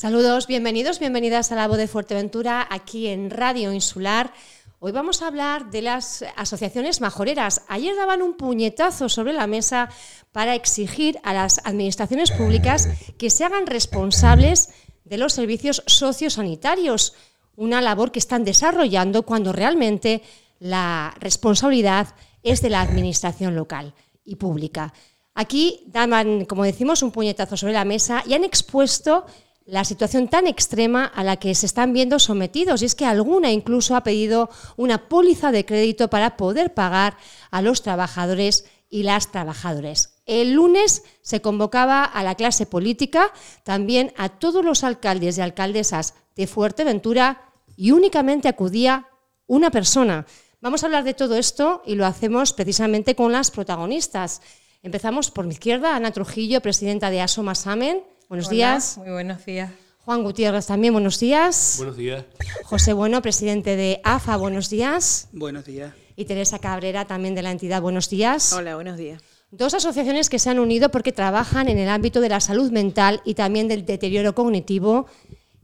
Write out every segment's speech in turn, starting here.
Saludos, bienvenidos, bienvenidas a la voz de Fuerteventura aquí en Radio Insular. Hoy vamos a hablar de las asociaciones majoreras. Ayer daban un puñetazo sobre la mesa para exigir a las administraciones públicas que se hagan responsables de los servicios sociosanitarios, una labor que están desarrollando cuando realmente la responsabilidad es de la administración local y pública. Aquí daban, como decimos, un puñetazo sobre la mesa y han expuesto la situación tan extrema a la que se están viendo sometidos. Y es que alguna incluso ha pedido una póliza de crédito para poder pagar a los trabajadores y las trabajadoras. El lunes se convocaba a la clase política, también a todos los alcaldes y alcaldesas de Fuerteventura y únicamente acudía una persona. Vamos a hablar de todo esto y lo hacemos precisamente con las protagonistas. Empezamos por mi izquierda, Ana Trujillo, presidenta de Asoma Samen. Buenos días. Muy buenos días. Juan Gutiérrez también, buenos días. Buenos días. José Bueno, presidente de AFA, buenos días. Buenos días. Y Teresa Cabrera, también de la entidad, buenos días. Hola, buenos días. Dos asociaciones que se han unido porque trabajan en el ámbito de la salud mental y también del deterioro cognitivo.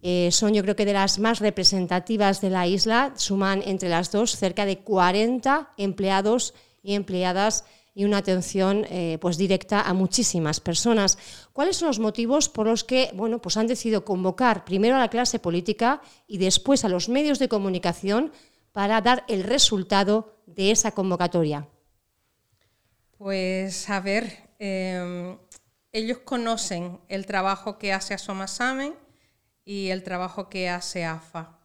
Eh, son yo creo que de las más representativas de la isla. Suman entre las dos cerca de 40 empleados y empleadas y una atención eh, pues directa a muchísimas personas. ¿Cuáles son los motivos por los que bueno, pues han decidido convocar primero a la clase política y después a los medios de comunicación para dar el resultado de esa convocatoria? Pues a ver, em, ellos conocen el trabajo que hace Asomasamen y el trabajo que hace AFA.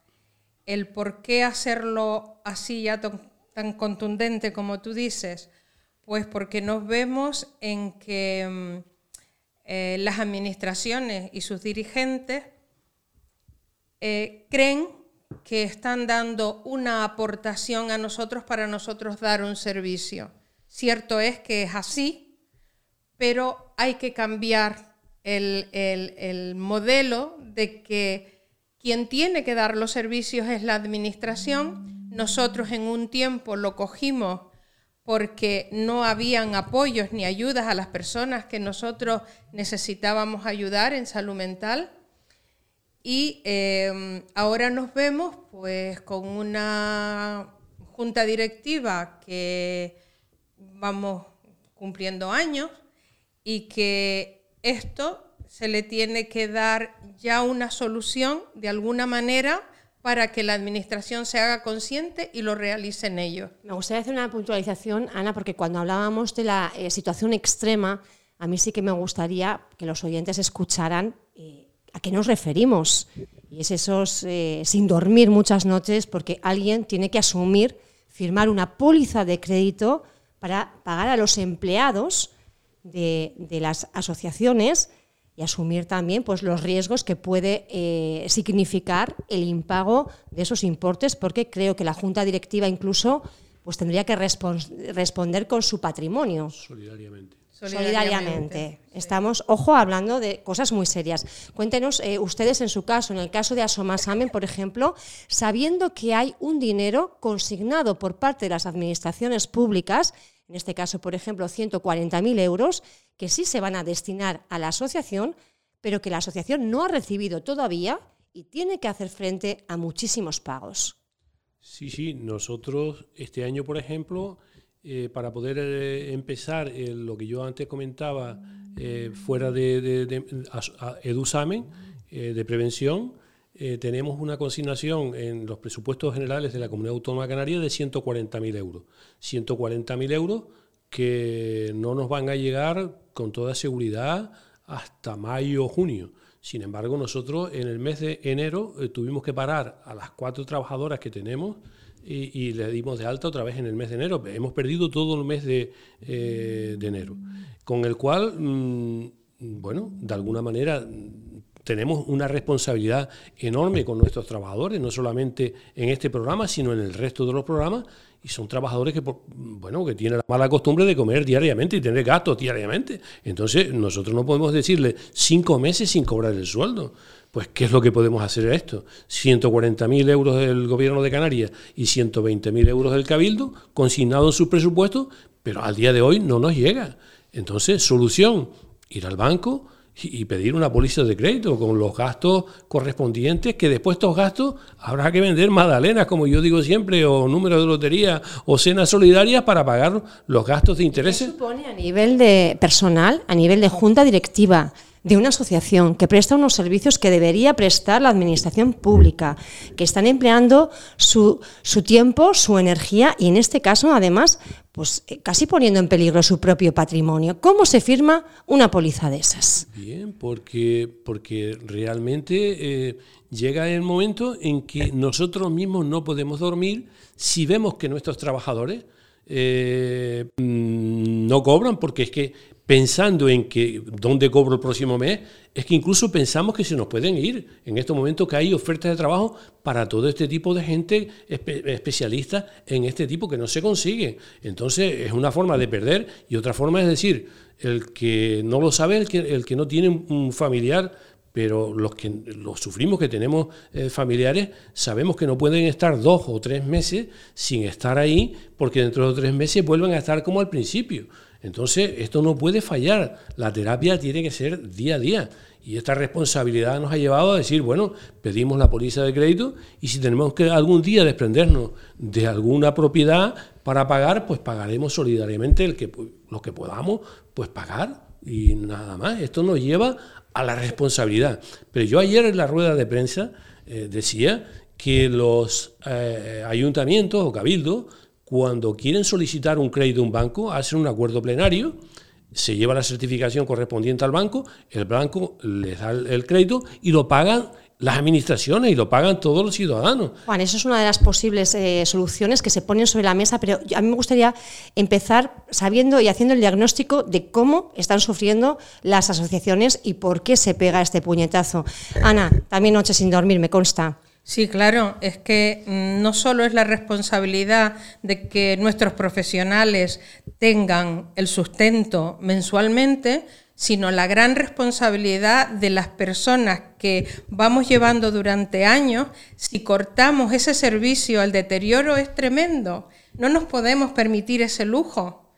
El por qué hacerlo así ya tan contundente como tú dices, pues porque nos vemos en que mm, eh, las administraciones y sus dirigentes eh, creen que están dando una aportación a nosotros para nosotros dar un servicio. Cierto es que es así, pero hay que cambiar el, el modelo de que quien tiene que dar los servicios es la administración. Nosotros en un tiempo lo cogimos porque no habían apoyos ni ayudas a las personas que nosotros necesitábamos ayudar en salud mental. Y em, ahora nos vemos pues con una junta directiva que vamos cumpliendo años y que esto se le tiene que dar ya una solución de alguna manera para que la administración se haga consciente y lo realice en ello. Me gustaría hacer una puntualización, Ana, porque cuando hablábamos de la eh, situación extrema, a mí sí que me gustaría que los oyentes escucharan eh, a qué nos referimos. Y es esos eh, sin dormir muchas noches porque alguien tiene que asumir, firmar una póliza de crédito para pagar a los empleados de, de las asociaciones y asumir también pues, los riesgos que puede eh, significar el impago de esos importes, porque creo que la Junta Directiva incluso pues, tendría que responder con su patrimonio. Solidariamente. Solidariamente. Estamos, ojo, hablando de cosas muy serias. Cuéntenos eh, ustedes en su caso, en el caso de Asomasamen, por ejemplo, sabiendo que hay un dinero consignado por parte de las administraciones públicas en este caso, por ejemplo, 140.000 euros, que sí se van a destinar a la asociación, pero que la asociación no ha recibido todavía y tiene que hacer frente a muchísimos pagos. Sí, sí, nosotros este año, por ejemplo, eh, para poder eh, empezar eh, lo que yo antes comentaba fuera de, de EduSamen, de prevención, tenemos una consignación en los presupuestos generales de la Comunidad Autónoma Canaria de 140.000 euros. 140.000 euros que no nos van a llegar con toda seguridad hasta mayo o junio. Sin embargo, nosotros en el mes de enero eh, tuvimos que parar a las cuatro trabajadoras que tenemos y, le dimos de alta otra vez en el mes de enero. Hemos perdido todo el mes de, eh, enero. Con el cual, mm, bueno, de alguna manera tenemos una responsabilidad enorme con nuestros trabajadores, no solamente en este programa, sino en el resto de los programas, y son trabajadores que, bueno, que tienen la mala costumbre de comer diariamente y tener gastos diariamente. Entonces, nosotros no podemos decirle cinco meses sin cobrar el sueldo. Pues, ¿qué es lo que podemos hacer a esto? 140.000 euros del gobierno de Canarias y 120.000 euros del Cabildo, consignados en sus presupuestos, pero al día de hoy no nos llega. Entonces, solución, ir al banco y pedir una póliza de crédito con los gastos correspondientes, que después estos gastos habrá que vender magdalenas, como yo digo siempre, o números de lotería o cenas solidarias para pagar los gastos de intereses. ¿Qué supone a nivel de personal, a nivel de junta directiva? De una asociación que presta unos servicios que debería prestar la administración pública, que están empleando su, su tiempo, su energía y en este caso, además, pues eh, casi poniendo en peligro su propio patrimonio. ¿Cómo se firma una póliza de esas? Bien, porque, porque realmente eh, llega el momento en que nosotros mismos no podemos dormir si vemos que nuestros trabajadores eh, mm, no cobran, porque es que pensando en que dónde cobro el próximo mes, es que incluso pensamos que se nos pueden ir en estos momentos que hay ofertas de trabajo para todo este tipo de gente especialista en este tipo que no se consigue. Entonces es una forma de perder y otra forma es decir, el que no lo sabe, el que, el que no tiene un familiar pero los que los sufrimos que tenemos eh, familiares sabemos que no pueden estar dos o tres meses sin estar ahí porque dentro de tres meses vuelven a estar como al principio. Entonces, esto no puede fallar. La terapia tiene que ser día a día. Y esta responsabilidad nos ha llevado a decir, bueno, pedimos la póliza de crédito y si tenemos que algún día desprendernos de alguna propiedad para pagar, pues pagaremos solidariamente el que, lo que podamos, pues pagar y nada más. Esto nos lleva a la responsabilidad. Pero yo ayer en la rueda de prensa eh, decía que los eh, ayuntamientos o cabildos cuando quieren solicitar un crédito de un banco, hacen un acuerdo plenario, se lleva la certificación correspondiente al banco, el banco les da el crédito y lo pagan las administraciones y lo pagan todos los ciudadanos. Juan, eso es una de las posibles eh, soluciones que se ponen sobre la mesa, pero a mí me gustaría empezar sabiendo y haciendo el diagnóstico de cómo están sufriendo las asociaciones y por qué se pega este puñetazo. Ana, también noche sin dormir, me consta. Sí, claro, es que mm, no solo es la responsabilidad de que nuestros profesionales tengan el sustento mensualmente, sino la gran responsabilidad de las personas que vamos llevando durante años. Si cortamos ese servicio, el deterioro es tremendo. No nos podemos permitir ese lujo.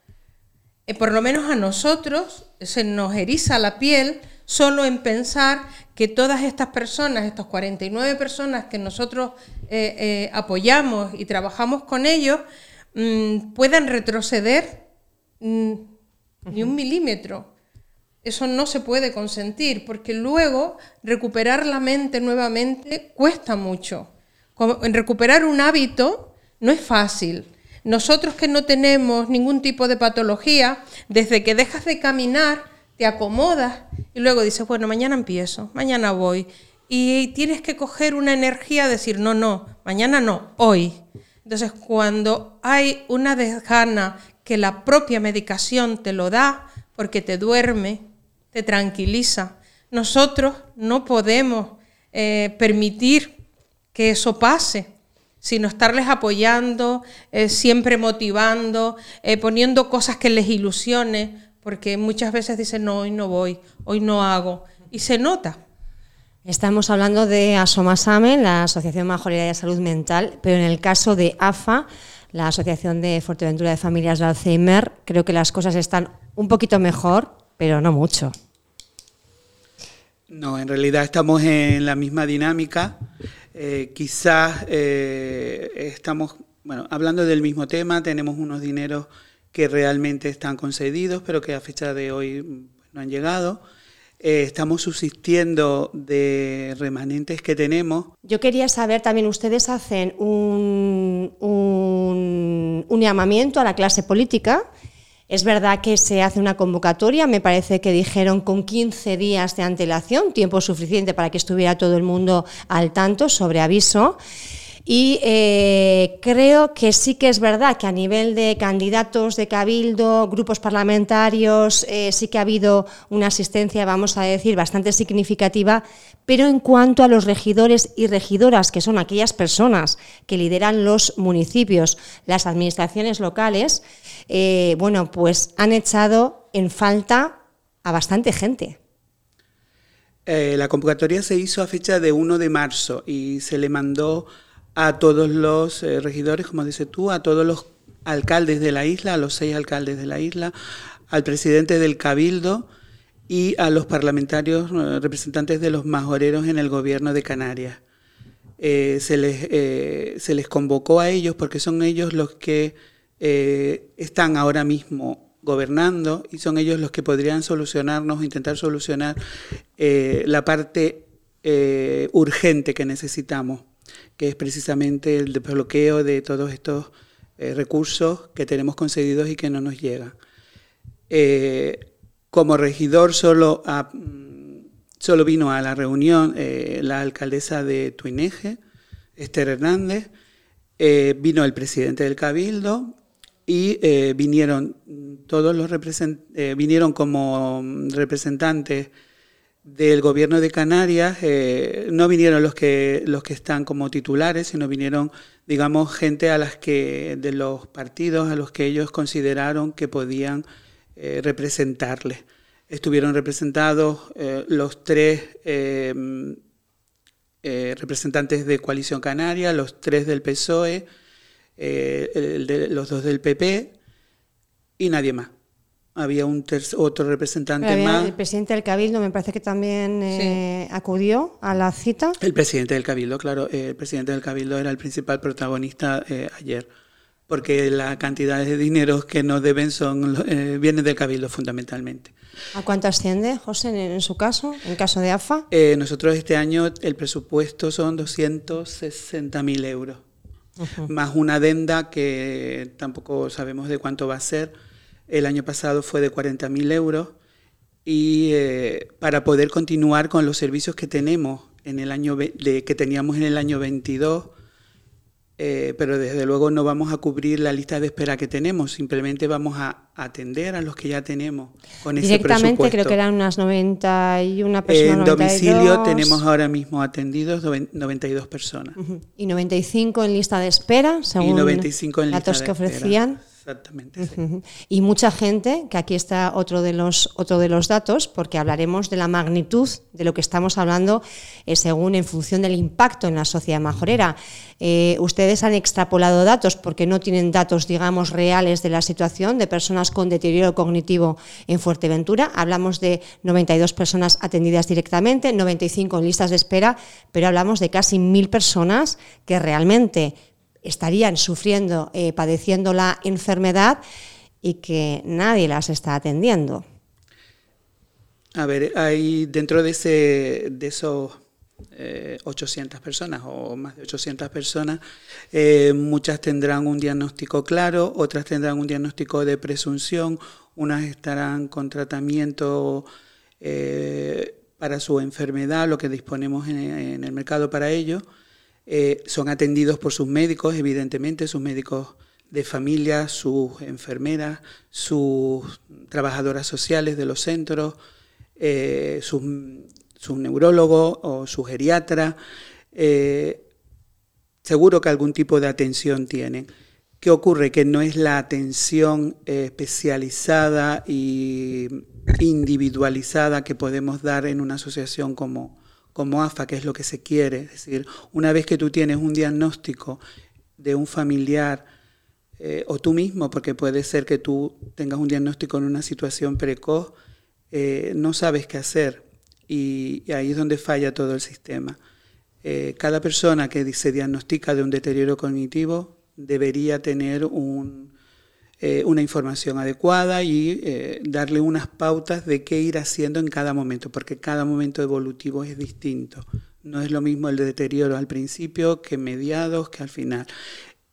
Eh, por lo menos a nosotros se nos eriza la piel solo en pensar que todas estas personas, estas 49 personas que nosotros eh, eh, apoyamos y trabajamos con ellos, mm, puedan retroceder mm, ni un milímetro. Eso no se puede consentir, porque luego recuperar la mente nuevamente cuesta mucho. En recuperar un hábito no es fácil. Nosotros que no tenemos ningún tipo de patología, desde que dejas de caminar, te acomodas y luego dices, bueno, mañana empiezo, mañana voy. Y tienes que coger una energía, decir, no, no, mañana no, hoy. Entonces, cuando hay una desgana que la propia medicación te lo da, porque te duerme, te tranquiliza, nosotros no podemos eh, permitir que eso pase, sino estarles apoyando, eh, siempre motivando, eh, poniendo cosas que les ilusione, porque muchas veces dicen, no, hoy no voy, hoy no hago, y se nota. Estamos hablando de Asomasame, la Asociación Majoría de Salud Mental, pero en el caso de AFA, la Asociación de Fuerteventura de Familias de Alzheimer, creo que las cosas están un poquito mejor, pero no mucho. No, en realidad estamos en la misma dinámica. Eh, quizás eh, estamos, bueno, hablando del mismo tema, tenemos unos dineros que realmente están concedidos, pero que a fecha de hoy no han llegado. Eh, estamos subsistiendo de remanentes que tenemos. Yo quería saber también, ustedes hacen un, un, un llamamiento a la clase política. Es verdad que se hace una convocatoria, me parece que dijeron con 15 días de antelación, tiempo suficiente para que estuviera todo el mundo al tanto sobre aviso. Y eh, creo que sí que es verdad que a nivel de candidatos de cabildo, grupos parlamentarios, eh, sí que ha habido una asistencia, vamos a decir, bastante significativa, pero en cuanto a los regidores y regidoras, que son aquellas personas que lideran los municipios, las administraciones locales, eh, bueno, pues han echado en falta a bastante gente. la convocatoria se hizo a fecha de 1 de marzo y se le mandó a todos los eh, regidores, como dices tú, a todos los alcaldes de la isla, a los seis alcaldes de la isla, al presidente del cabildo y a los parlamentarios eh, representantes de los majoreros en el gobierno de Canarias. Eh, se, les, se les convocó a ellos porque son ellos los que están ahora mismo gobernando y son ellos los que podrían solucionarnos, intentar solucionar la parte urgente que necesitamos, que es precisamente el desbloqueo de todos estos recursos que tenemos concedidos y que no nos llegan. Como regidor solo, solo vino a la reunión eh, la alcaldesa de Tuineje, Esther Hernández, eh, vino el presidente del Cabildo y eh, vinieron todos los vinieron como representantes del gobierno de Canarias, no vinieron los que, los que están como titulares, sino vinieron, digamos, gente a las que, de los partidos a los que ellos consideraron que podían eh, representarle. Estuvieron representados eh, los tres eh, representantes de Coalición Canaria, los tres del PSOE, los dos del PP y nadie más. Había un otro representante más. El presidente del Cabildo me parece que también acudió a la cita. El presidente del Cabildo, claro. el presidente del Cabildo era el principal protagonista ayer porque la cantidad de dinero que nos deben son eh, viene del Cabildo fundamentalmente. ¿A cuánto asciende, José, en, su caso, en caso de AFA? Eh, nosotros este año el presupuesto son 260.000 euros, más una adenda que tampoco sabemos de cuánto va a ser. El año pasado fue de 40.000 euros y eh, para poder continuar con los servicios que tenemos en el año de, que teníamos en el año 22 eh, pero desde luego no vamos a cubrir la lista de espera que tenemos, simplemente vamos a atender a los que ya tenemos con ese Directamente creo que eran unas 91 personas. En domicilio tenemos ahora mismo atendidos 92 personas. Y 95 en lista de espera, según y 95 en datos que ofrecían. Exactamente. Y mucha gente, que aquí está otro de, los, otro de los datos, porque hablaremos de la magnitud de lo que estamos hablando eh, según en función del impacto en la sociedad majorera. Eh, ustedes han extrapolado datos porque no tienen datos, digamos, reales de la situación de personas con deterioro cognitivo en Fuerteventura. Hablamos de 92 personas atendidas directamente, 95 en listas de espera, pero hablamos de casi mil personas que realmente estarían sufriendo, eh, padeciendo la enfermedad y que nadie las está atendiendo. A ver, hay dentro de, ese, de esos 800 eh, personas o más de 800 personas, eh, muchas tendrán un diagnóstico claro, otras tendrán un diagnóstico de presunción, unas estarán con tratamiento para su enfermedad, lo que disponemos en, el mercado para ello. Eh, son atendidos por sus médicos, evidentemente, sus médicos de familia, sus enfermeras, sus trabajadoras sociales de los centros, eh, sus, neurólogos o su geriatra. Eh, seguro que algún tipo de atención tienen. ¿Qué ocurre? Que no es la atención especializada e individualizada que podemos dar en una asociación como, como AFA, que es lo que se quiere. Es decir, una vez que tú tienes un diagnóstico de un familiar eh, o tú mismo, porque puede ser que tú tengas un diagnóstico en una situación precoz, eh, no sabes qué hacer y, ahí es donde falla todo el sistema. Eh, cada persona que se diagnostica de un deterioro cognitivo debería tener un, eh, una información adecuada y eh, darle unas pautas de qué ir haciendo en cada momento, porque cada momento evolutivo es distinto. No es lo mismo el deterioro al principio que mediados, que al final.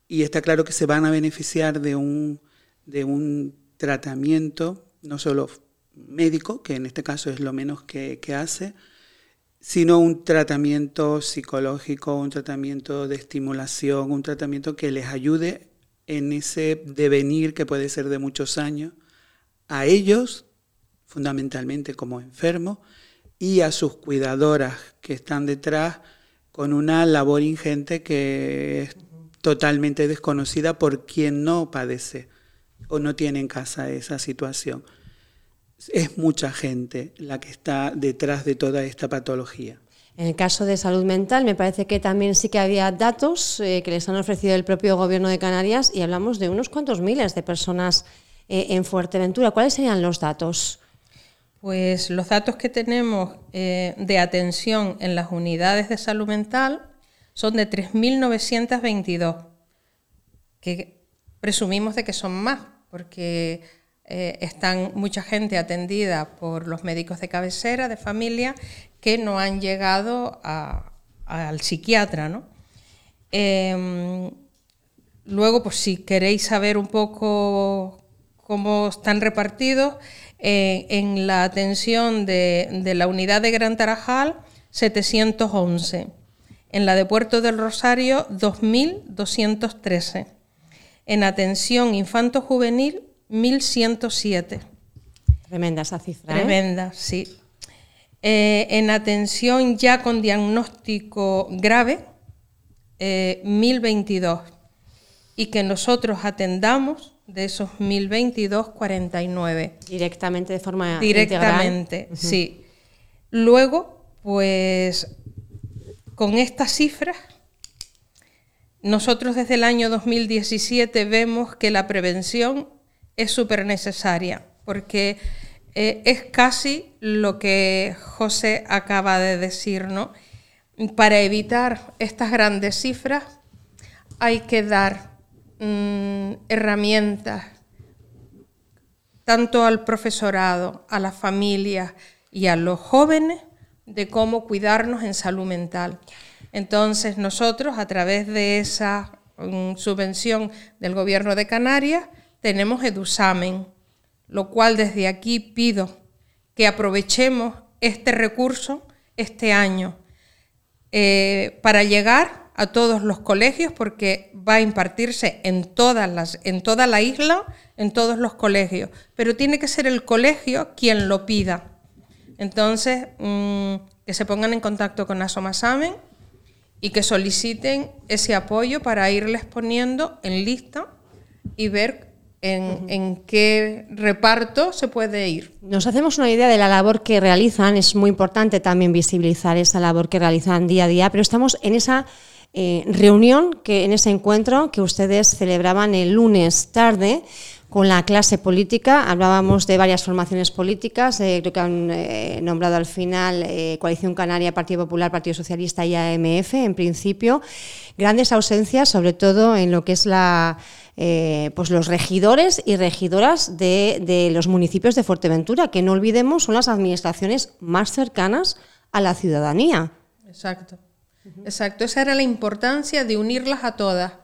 Y está claro que se van a beneficiar de un, de un tratamiento, no solo médico, que en este caso es lo menos que, que hace, sino un tratamiento psicológico, un tratamiento de estimulación, un tratamiento que les ayude en ese devenir que puede ser de muchos años, a ellos, fundamentalmente como enfermos, y a sus cuidadoras que están detrás con una labor ingente que es totalmente desconocida por quien no padece o no tiene en casa esa situación. Es mucha gente la que está detrás de toda esta patología. En el caso de salud mental, me parece que también sí que había datos eh, que les han ofrecido el propio Gobierno de Canarias y hablamos de unos cuantos miles de personas eh, en Fuerteventura. ¿Cuáles serían los datos? Pues los datos que tenemos eh, de atención en las unidades de salud mental son de 3.922, que presumimos de que son más, porque eh, están mucha gente atendida por los médicos de cabecera, de familia, que no han llegado al psiquiatra. ¿no? Em, luego, pues si queréis saber un poco cómo están repartidos, eh, en la atención de, de, la unidad de Gran Tarajal, 711. En la de Puerto del Rosario, 2.213. En atención infanto-juvenil, 1107. Tremenda esa cifra. ¿eh? Tremenda, sí. Eh, en atención ya con diagnóstico grave, 1022. Eh, y que nosotros atendamos de esos 1022, 49. Directamente de forma Directamente, sí. Luego, pues con estas cifras, nosotros desde el año 2017 vemos que la prevención es súper necesaria, porque eh, es casi lo que José acaba de decir, ¿no? Para evitar estas grandes cifras hay que dar mm, herramientas tanto al profesorado, a las familias y a los jóvenes de cómo cuidarnos en salud mental. Entonces nosotros, a través de esa mm, subvención del Gobierno de Canarias, tenemos Edusamen, lo cual desde aquí pido que aprovechemos este recurso este año eh, para llegar a todos los colegios porque va a impartirse en, todas las, en toda la isla, en todos los colegios, pero tiene que ser el colegio quien lo pida. Entonces, mm, que se pongan en contacto con Asomasamen y que soliciten ese apoyo para irles poniendo en lista y ver en, qué reparto se puede ir. Nos hacemos una idea de la labor que realizan, es muy importante también visibilizar esa labor que realizan día a día, pero estamos en esa eh, reunión, que, en ese encuentro que ustedes celebraban el lunes tarde con la clase política. Hablábamos de varias formaciones políticas, eh, creo que han eh, nombrado al final Coalición Canaria, Partido Popular, Partido Socialista y AMF, en principio. Grandes ausencias, sobre todo en lo que es la eh, pues los regidores y regidoras de, los municipios de Fuerteventura, que no olvidemos son las administraciones más cercanas a la ciudadanía. Exacto, exacto. Esa era la importancia de unirlas a todas,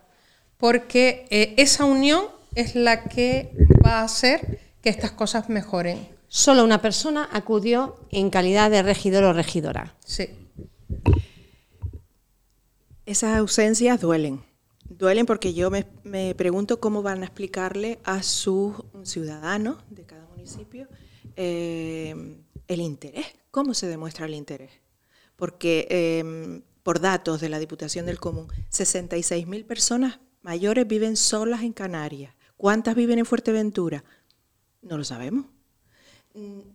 porque eh, esa unión es la que va a hacer que estas cosas mejoren. Solo una persona acudió en calidad de regidor o regidora. Sí. Esas ausencias duelen duelen porque yo me, pregunto cómo van a explicarle a sus ciudadanos de cada municipio eh, el interés, cómo se demuestra el interés. Porque em, por datos de la Diputación del Común, 66.000 personas mayores viven solas en Canarias. ¿Cuántas viven en Fuerteventura? No lo sabemos.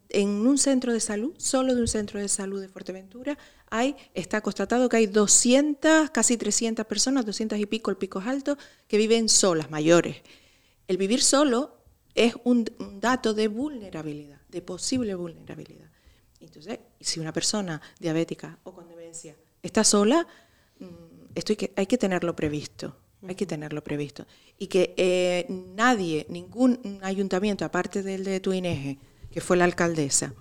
En un centro de salud, solo de un centro de salud de Fuerteventura, hay, está constatado que hay 200, casi 300 personas, 200 y pico, el pico es alto, que viven solas, mayores. El vivir solo es un, dato de vulnerabilidad, de posible vulnerabilidad. Entonces, si una persona diabética o con demencia está sola, mm, esto hay que, hay que tenerlo previsto. Hay que tenerlo previsto. Y que eh, nadie, ningún ayuntamiento, aparte del de Tuineje, que fue la alcaldesa.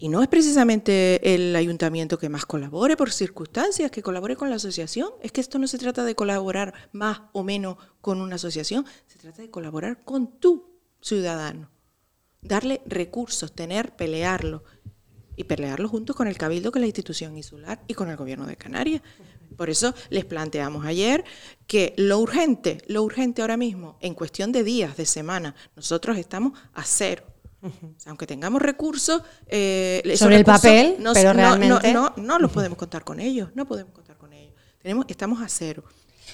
Y no es precisamente el ayuntamiento que más colabore por circunstancias, que colabore con la asociación. Es que esto no se trata de colaborar más o menos con una asociación, se trata de colaborar con tu ciudadano. Darle recursos, tener, pelearlo. Y pelearlo junto con el Cabildo, con la institución insular y con el gobierno de Canarias. Por eso les planteamos ayer que lo urgente, lo urgente ahora mismo, en cuestión de días, de semana, nosotros estamos a cero aunque tengamos recursos, eh, sobre el papel, no, pero realmente no, no, los podemos contar con ellos, no podemos contar con ellos. Tenemos, estamos a cero.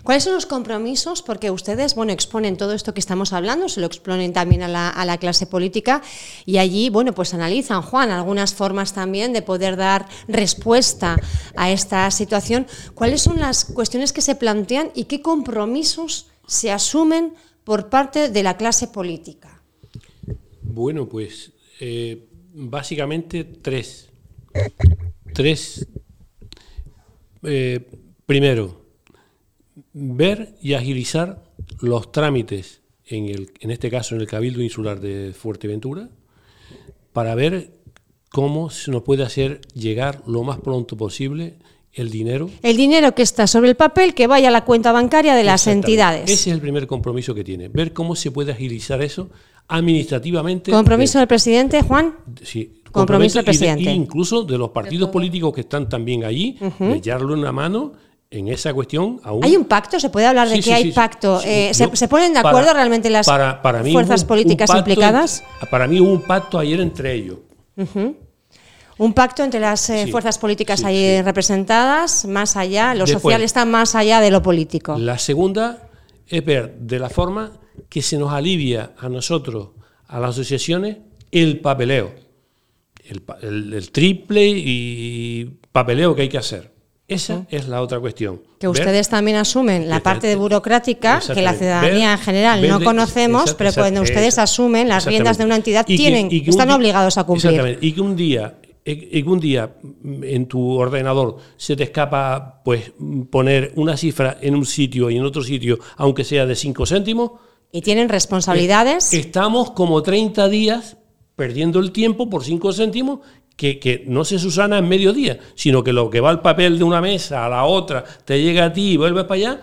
¿Cuáles son los compromisos? Porque ustedes, bueno, exponen todo esto que estamos hablando, se lo exponen también a la, a la, clase política y allí, bueno, pues analizan, Juan, algunas formas también de poder dar respuesta a esta situación. ¿Cuáles son las cuestiones que se plantean y qué compromisos se asumen por parte de la clase política? Bueno, pues eh, básicamente tres. Tres. Eh, primero, ver y agilizar los trámites, en, el, en este caso en el Cabildo Insular de Fuerteventura, para ver cómo se nos puede hacer llegar lo más pronto posible el dinero. El dinero que está sobre el papel, que vaya a la cuenta bancaria de las entidades. Ese es el primer compromiso que tiene, ver cómo se puede agilizar eso administrativamente. ¿Compromiso del presidente, Juan? Sí, compromiso del presidente. De, incluso de los partidos políticos que están también allí, de echarle una mano en esa cuestión aún. ¿Hay un pacto? ¿Se puede hablar de Sí, que sí, hay sí, pacto? Sí, Eh, yo- ¿se, se ponen de para- acuerdo realmente las para- para mí fuerzas un- políticas un pacto implicadas? en- para mí hubo un pacto ayer entre ellos. Un pacto entre las eh, Sí, fuerzas políticas sí, ahí sí. representadas, más allá, lo Después, social está más allá de lo político. La segunda es ver de la forma que se nos alivia a nosotros, a las asociaciones, el papeleo. El, pa- el- el triple y papeleo que hay que hacer. Esa es la otra cuestión. Que Ver- ustedes también asumen la parte de burocrática que la ciudadanía Ver- en general ver no conocemos, exact- pero cuando ustedes asumen las riendas de una entidad, Y que- tienen, y que están obligados a cumplir. Exactamente. Y que un día, un día en tu ordenador se te escapa pues poner una cifra en un sitio y en otro sitio, aunque sea de 5 céntimos, Y tienen responsabilidades. Estamos como 30 días perdiendo el tiempo por 5 céntimos que, que no se susana en medio día, sino que lo que va al papel de una mesa a la otra, te llega a ti y vuelves para allá,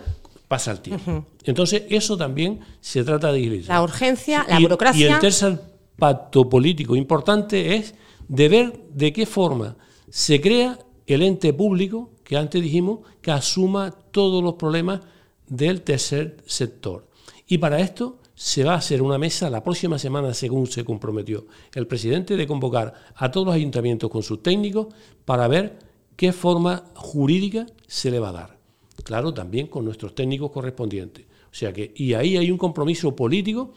pasa el tiempo. Entonces, eso también se trata de agilizar. La urgencia, la burocracia. Y el tercer pacto político importante es de ver de qué forma se crea el ente público, que antes dijimos, que asuma todos los problemas del tercer sector. Y para esto se va a hacer una mesa la próxima semana, según se comprometió el presidente, de convocar a todos los ayuntamientos con sus técnicos para ver qué forma jurídica se le va a dar. Claro, también con nuestros técnicos correspondientes. O sea que, y ahí hay un compromiso político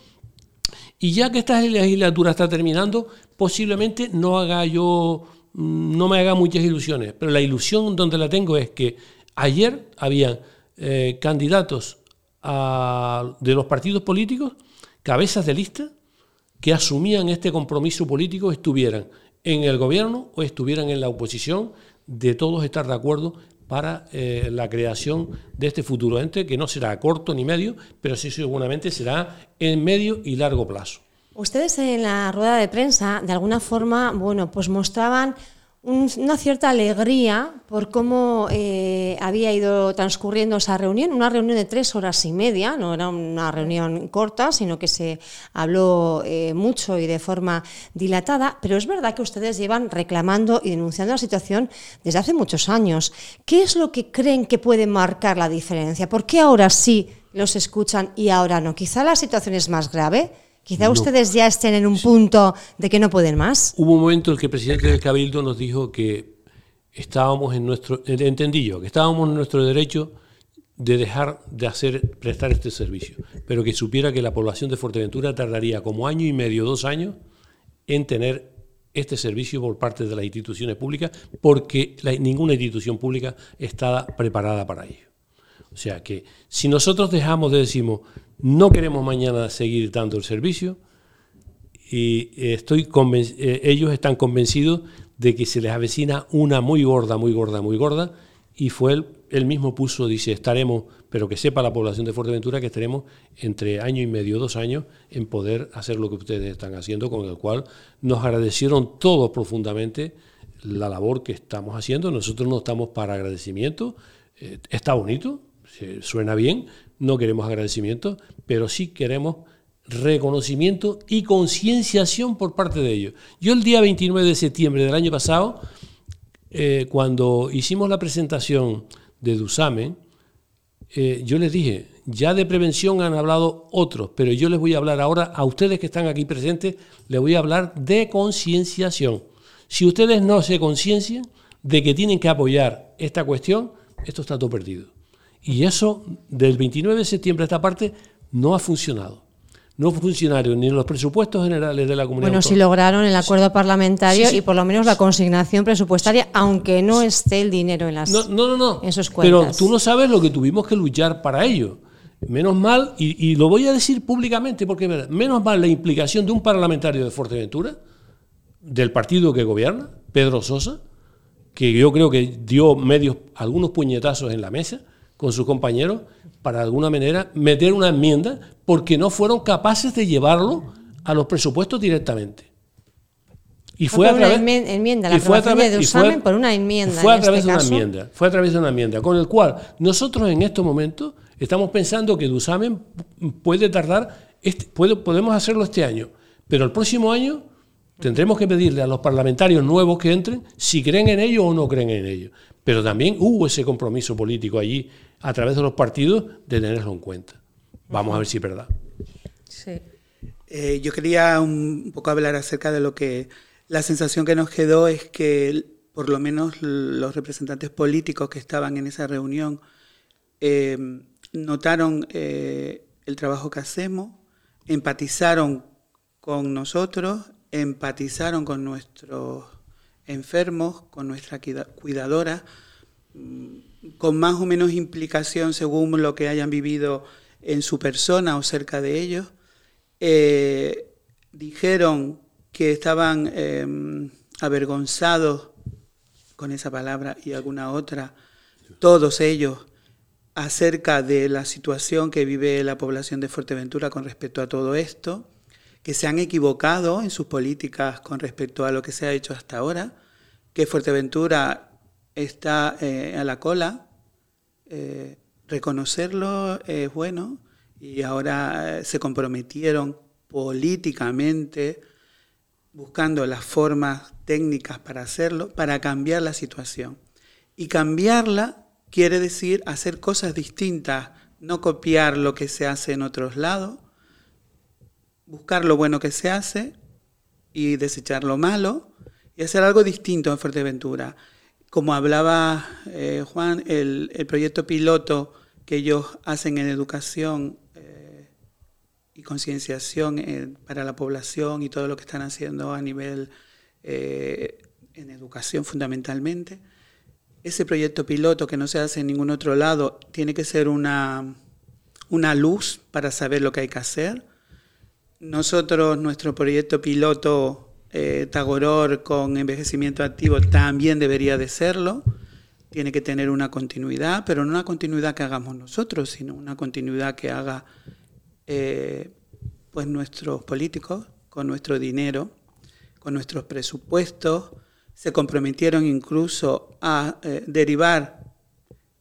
y ya que esta legislatura está terminando, posiblemente no haga yo, mm, no me haga muchas ilusiones, pero la ilusión donde la tengo es que ayer habían eh, candidatos a- de los partidos políticos, cabezas de lista, que asumían este compromiso político, estuvieran en el gobierno o estuvieran en la oposición, de todos estar de acuerdo para eh, la creación de este futuro ente, que no será corto ni medio, pero sí seguramente será en medio y largo plazo. Ustedes en la rueda de prensa, de alguna forma, bueno, pues mostraban una cierta alegría por cómo eh, había ido transcurriendo esa reunión, una reunión de tres horas y media, no era una reunión corta, sino que se habló eh, mucho y de forma dilatada, pero es verdad que ustedes llevan reclamando y denunciando la situación desde hace muchos años. ¿Qué es lo que creen que puede marcar la diferencia? ¿Por qué ahora sí los escuchan y ahora no? Quizá la situación es más grave. Quizá No. ustedes ya estén en un punto de que no pueden más. Hubo un momento en que el presidente del Cabildo nos dijo que estábamos en nuestro, entendí yo, que estábamos en nuestro derecho de dejar de hacer, prestar este servicio, pero que supiera que la población de Fuerteventura tardaría como año y medio, dos años, en tener este servicio por parte de las instituciones públicas, porque la- ninguna institución pública está preparada para ello. O sea que si nosotros dejamos de decimos, no queremos mañana seguir dando el servicio, y eh, estoy eh, ellos están convencidos de que se les avecina una muy gorda, muy gorda, muy gorda, y fue él, él mismo puso, dice, estaremos, pero que sepa la población de Fuerteventura que estaremos entre año y medio, dos años, en poder hacer lo que ustedes están haciendo, con el cual nos agradecieron todos profundamente la labor que estamos haciendo. Nosotros no estamos para agradecimiento, eh, está bonito, se- suena bien, no queremos agradecimiento, pero sí queremos reconocimiento y concienciación por parte de ellos. Yo el día 29 de septiembre del año pasado, eh, cuando hicimos la presentación de Dusamen, eh, yo les dije, ya de prevención han hablado otros, pero yo les voy a hablar ahora a ustedes que están aquí presentes, les voy a hablar de concienciación. Si ustedes no se conciencian de que tienen que apoyar esta cuestión, esto está todo perdido. Y eso, del 29 de septiembre a esta parte, no ha funcionado. No funcionaron ni en los presupuestos generales de la comunidad. Bueno, sí autónoma. lograron el acuerdo parlamentario Sí, sí. y por lo menos la consignación presupuestaria, aunque no esté el dinero en las No, no, no, no. en sus Pero cuentas. tú no sabes lo que tuvimos que luchar para ello. Menos mal, y, y lo voy a decir públicamente porque menos mal la implicación de un parlamentario de Fuerteventura, del partido que gobierna, Pedro Sosa, que yo creo que dio medios, algunos puñetazos en la mesa con sus compañeros para de alguna manera meter una enmienda porque no fueron capaces de llevarlo a los presupuestos directamente. Y fue, a través, enmienda, la fue a través de por una enmienda. Fue a través de una enmienda, fue a través de una enmienda, con el cual nosotros en estos momentos estamos pensando que Dusamen puede tardar, este, puede, podemos hacerlo este año, pero el próximo año tendremos que pedirle a los parlamentarios nuevos que entren si creen en ello o no creen en ello. Pero también hubo ese compromiso político allí a través de los partidos de tenerlo en cuenta. Vamos a ver si es verdad. Sí. Eh, yo quería un poco hablar acerca de lo que la sensación que nos quedó es que por lo menos los representantes políticos que estaban en esa reunión eh, notaron eh, el trabajo que hacemos, empatizaron con nosotros, empatizaron con nuestros enfermos, con nuestra cuidadora, mm, con más o menos implicación según lo que hayan vivido en su persona o cerca de ellos. Eh, dijeron que estaban em, avergonzados con esa palabra y alguna otra, todos ellos, acerca de la situación que vive la población de Fuerteventura con respecto a todo esto, que se han equivocado en sus políticas con respecto a lo que se ha hecho hasta ahora, que Fuerteventura está eh, a la cola, eh, reconocerlo es bueno y ahora eh, se comprometieron políticamente buscando las formas técnicas para hacerlo, para cambiar la situación. Y cambiarla quiere decir hacer cosas distintas, no copiar lo que se hace en otros lados, buscar lo bueno que se hace y desechar lo malo y hacer algo distinto en Fuerteventura. Como hablaba eh, Juan, el, el proyecto piloto que ellos hacen en educación y concienciación eh, para la población y todo lo que están haciendo a nivel eh, en educación fundamentalmente. Ese proyecto piloto que no se hace en ningún otro lado tiene que ser una, una luz para saber lo que hay que hacer. Nosotros, nuestro proyecto piloto eh, Tagoror con envejecimiento activo también debería de serlo. Tiene que tener una continuidad, pero no una continuidad que hagamos nosotros, sino una continuidad que haga eh, pues nuestros políticos, con nuestro dinero, con nuestros presupuestos, se comprometieron incluso a eh, derivar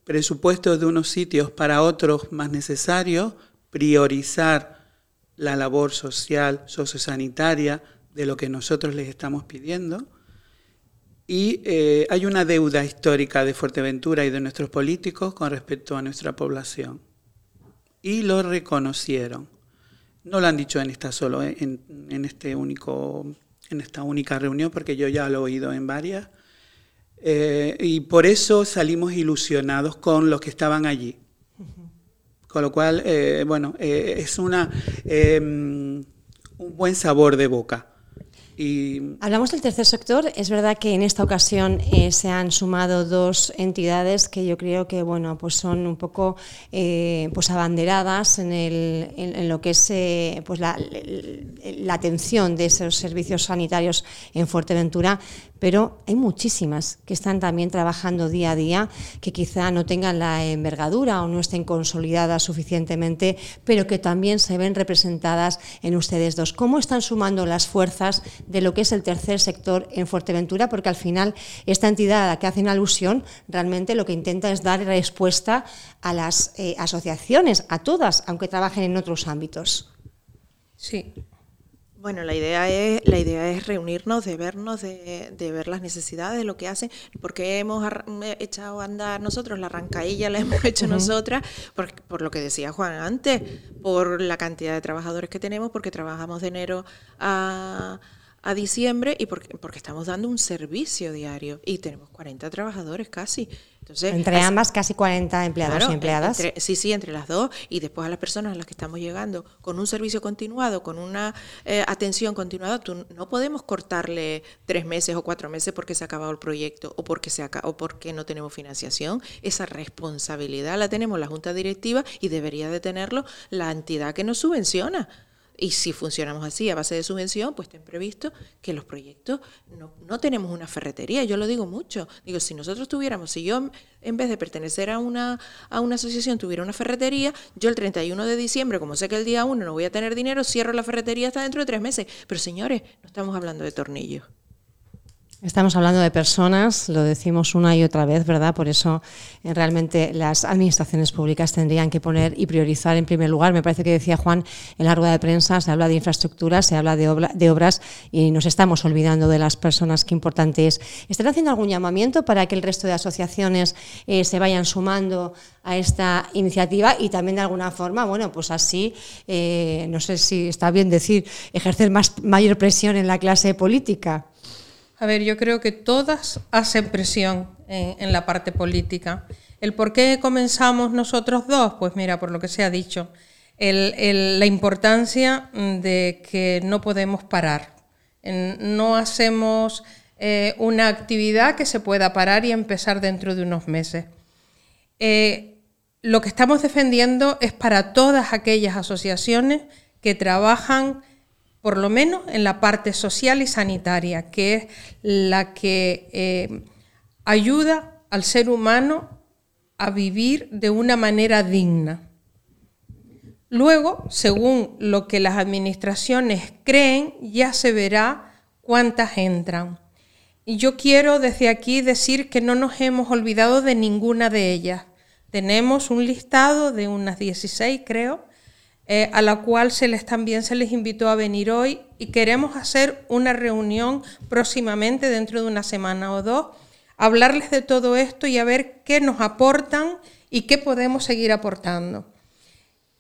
presupuestos de unos sitios para otros más necesarios, priorizar la labor social, sociosanitaria de lo que nosotros les estamos pidiendo. Y eh, hay una deuda histórica de Fuerteventura y de nuestros políticos con respecto a nuestra población y lo reconocieron. No lo han dicho en esta solo, eh, en, este único, en esta única reunión, porque yo ya lo he oído en varias. Eh, y por eso salimos ilusionados con los que estaban allí. Con lo cual, eh, bueno, es una, un buen sabor de boca. Hablamos del tercer sector. Es verdad que en esta ocasión eh, se han sumado dos entidades que yo creo que bueno, pues son un poco eh, pues abanderadas en, el, en, lo que es eh, pues la, la, atención de esos servicios sanitarios en Fuerteventura, pero hay muchísimas que están también trabajando día a día, que quizá no tengan la envergadura o no estén consolidadas suficientemente, pero que también se ven representadas en ustedes dos. ¿Cómo están sumando las fuerzas de lo que es el tercer sector en Fuerteventura? Porque al final esta entidad a la que hacen alusión realmente lo que intenta es dar respuesta a las eh, asociaciones, a todas, aunque trabajen en otros ámbitos. Sí, bueno, la idea es, la idea es reunirnos, de vernos, de, ver las necesidades, de lo que hacen, porque hemos echado a andar nosotros, la arrancailla la hemos hecho nosotras, por, por, lo que decía Juan antes, por la cantidad de trabajadores que tenemos, porque trabajamos de enero a, a diciembre y porque, porque estamos dando un servicio diario y tenemos 40 trabajadores casi entre ambas, casi 40 empleados y empleadas. sí, sí, entre las dos. Y después a las personas a las que estamos llegando con un servicio continuado, con una eh, atención continuada, tú, no podemos cortarle tres meses o cuatro meses porque se ha acabado el proyecto o porque, se o porque no tenemos financiación. Esa responsabilidad la tenemos la Junta Directiva y debería de tenerlo la entidad que nos subvenciona. Y si funcionamos así a base de subvención, pues ten previsto que los proyectos no, tenemos una ferretería. Yo lo digo mucho. Digo, si nosotros tuviéramos, si yo en vez de pertenecer a una, a una asociación tuviera una ferretería, yo el 31 de diciembre, como sé que el día 1 no voy a tener dinero, cierro la ferretería hasta dentro de tres meses. Pero señores, no estamos hablando de tornillos. Estamos hablando de personas, lo decimos una y otra vez, ¿verdad? Por eso eh, realmente las administraciones públicas tendrían que poner y priorizar en primer lugar. Me parece que decía Juan en la rueda de prensa, se habla de infraestructura, se habla de, de obras y nos estamos olvidando de las personas, qué importante es. ¿Están haciendo algún llamamiento para que el resto de asociaciones eh, se vayan sumando a esta iniciativa y también de alguna forma, bueno, pues así, eh, no sé si está bien decir, ejercer más, mayor presión en la clase política? A ver, yo creo que todas hacen presión en, la parte política. ¿El por qué comenzamos nosotros dos? Pues mira, por lo que se ha dicho, la importancia de que no podemos parar. no hacemos eh, una actividad que se pueda parar y empezar dentro de unos meses. Eh, lo que estamos defendiendo es para todas aquellas asociaciones que trabajan por lo menos en la parte social y sanitaria, que es la que eh, ayuda al ser humano a vivir de una manera digna. Luego, según lo que las administraciones creen, ya se verá cuántas entran. Y yo quiero desde aquí decir que no nos hemos olvidado de ninguna de ellas. Tenemos un listado de unas 16, creo, eh, a la cual se les, también se les invitó a venir hoy y queremos hacer una reunión próximamente, dentro de una semana o dos, hablarles de todo esto y a ver qué nos aportan y qué podemos seguir aportando.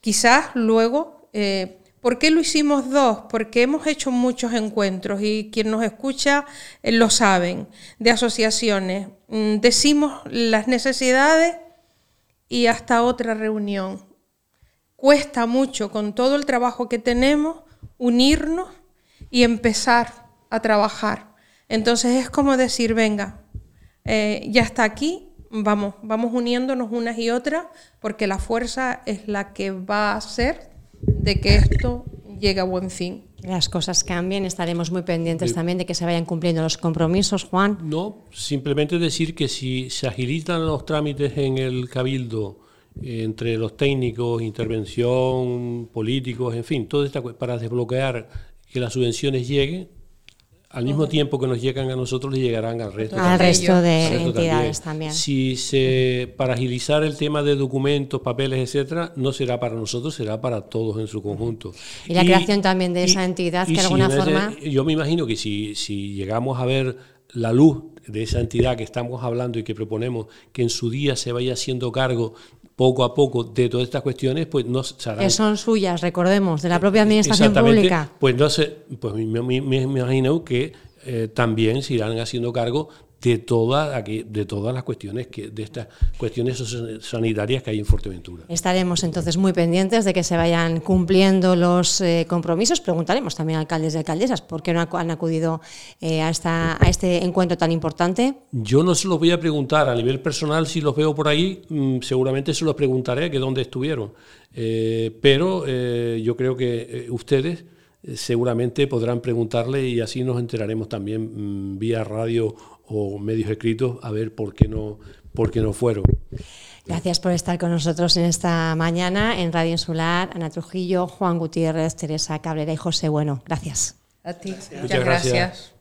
Quizás luego, eh, ¿por qué lo hicimos dos? Porque hemos hecho muchos encuentros y quien nos escucha eh, lo saben, de asociaciones. Mm, decimos las necesidades y hasta otra reunión cuesta mucho con todo el trabajo que tenemos unirnos y empezar a trabajar. Entonces es como decir, venga, eh, ya está aquí, vamos, vamos uniéndonos unas y otras, porque la fuerza es la que va a hacer de que esto llegue a buen fin. Las cosas cambien, estaremos muy pendientes también de que se vayan cumpliendo los compromisos, Juan. No, simplemente decir que si se agilizan los trámites en el Cabildo, entre los técnicos, intervención, políticos, en fin, todo esto para desbloquear que las subvenciones lleguen, al mismo tiempo que nos llegan a nosotros, le llegarán al resto. Al resto de entidades también. Si se, para agilizar el tema de documentos, papeles, etcétera, no será para nosotros, será para todos en su conjunto. Y la creación también de esa entidad, que de alguna forma... yo me imagino que si, si llegamos a ver la luz de esa entidad que estamos hablando y que proponemos que en su día se vaya haciendo cargo poco a poco de todas estas cuestiones, pues no se Que son suyas, recordemos, de la propia administración pública. Pues no sé, pues me, me imagino que eh, también se irán haciendo cargo de, toda, de todas las cuestiones, que, de estas cuestiones sanitarias que hay en Fuerteventura. Estaremos entonces muy pendientes de que se vayan cumpliendo los eh, compromisos. Preguntaremos también a alcaldes y alcaldesas por qué no han acudido eh, a, esta, a este encuentro tan importante. Yo no se los voy a preguntar a nivel personal, si los veo por ahí, mm, seguramente se los preguntaré que dónde estuvieron. Eh, pero yo creo que ustedes seguramente podrán preguntarle y así nos enteraremos también mm, vía radio o medios escritos a ver por qué no, por qué no fueron. Gracias por estar con nosotros en esta mañana en Radio Insular. Ana Trujillo, Juan Gutiérrez, Teresa Cabrera y José Bueno. Gracias. A ti. Muchas, gracias.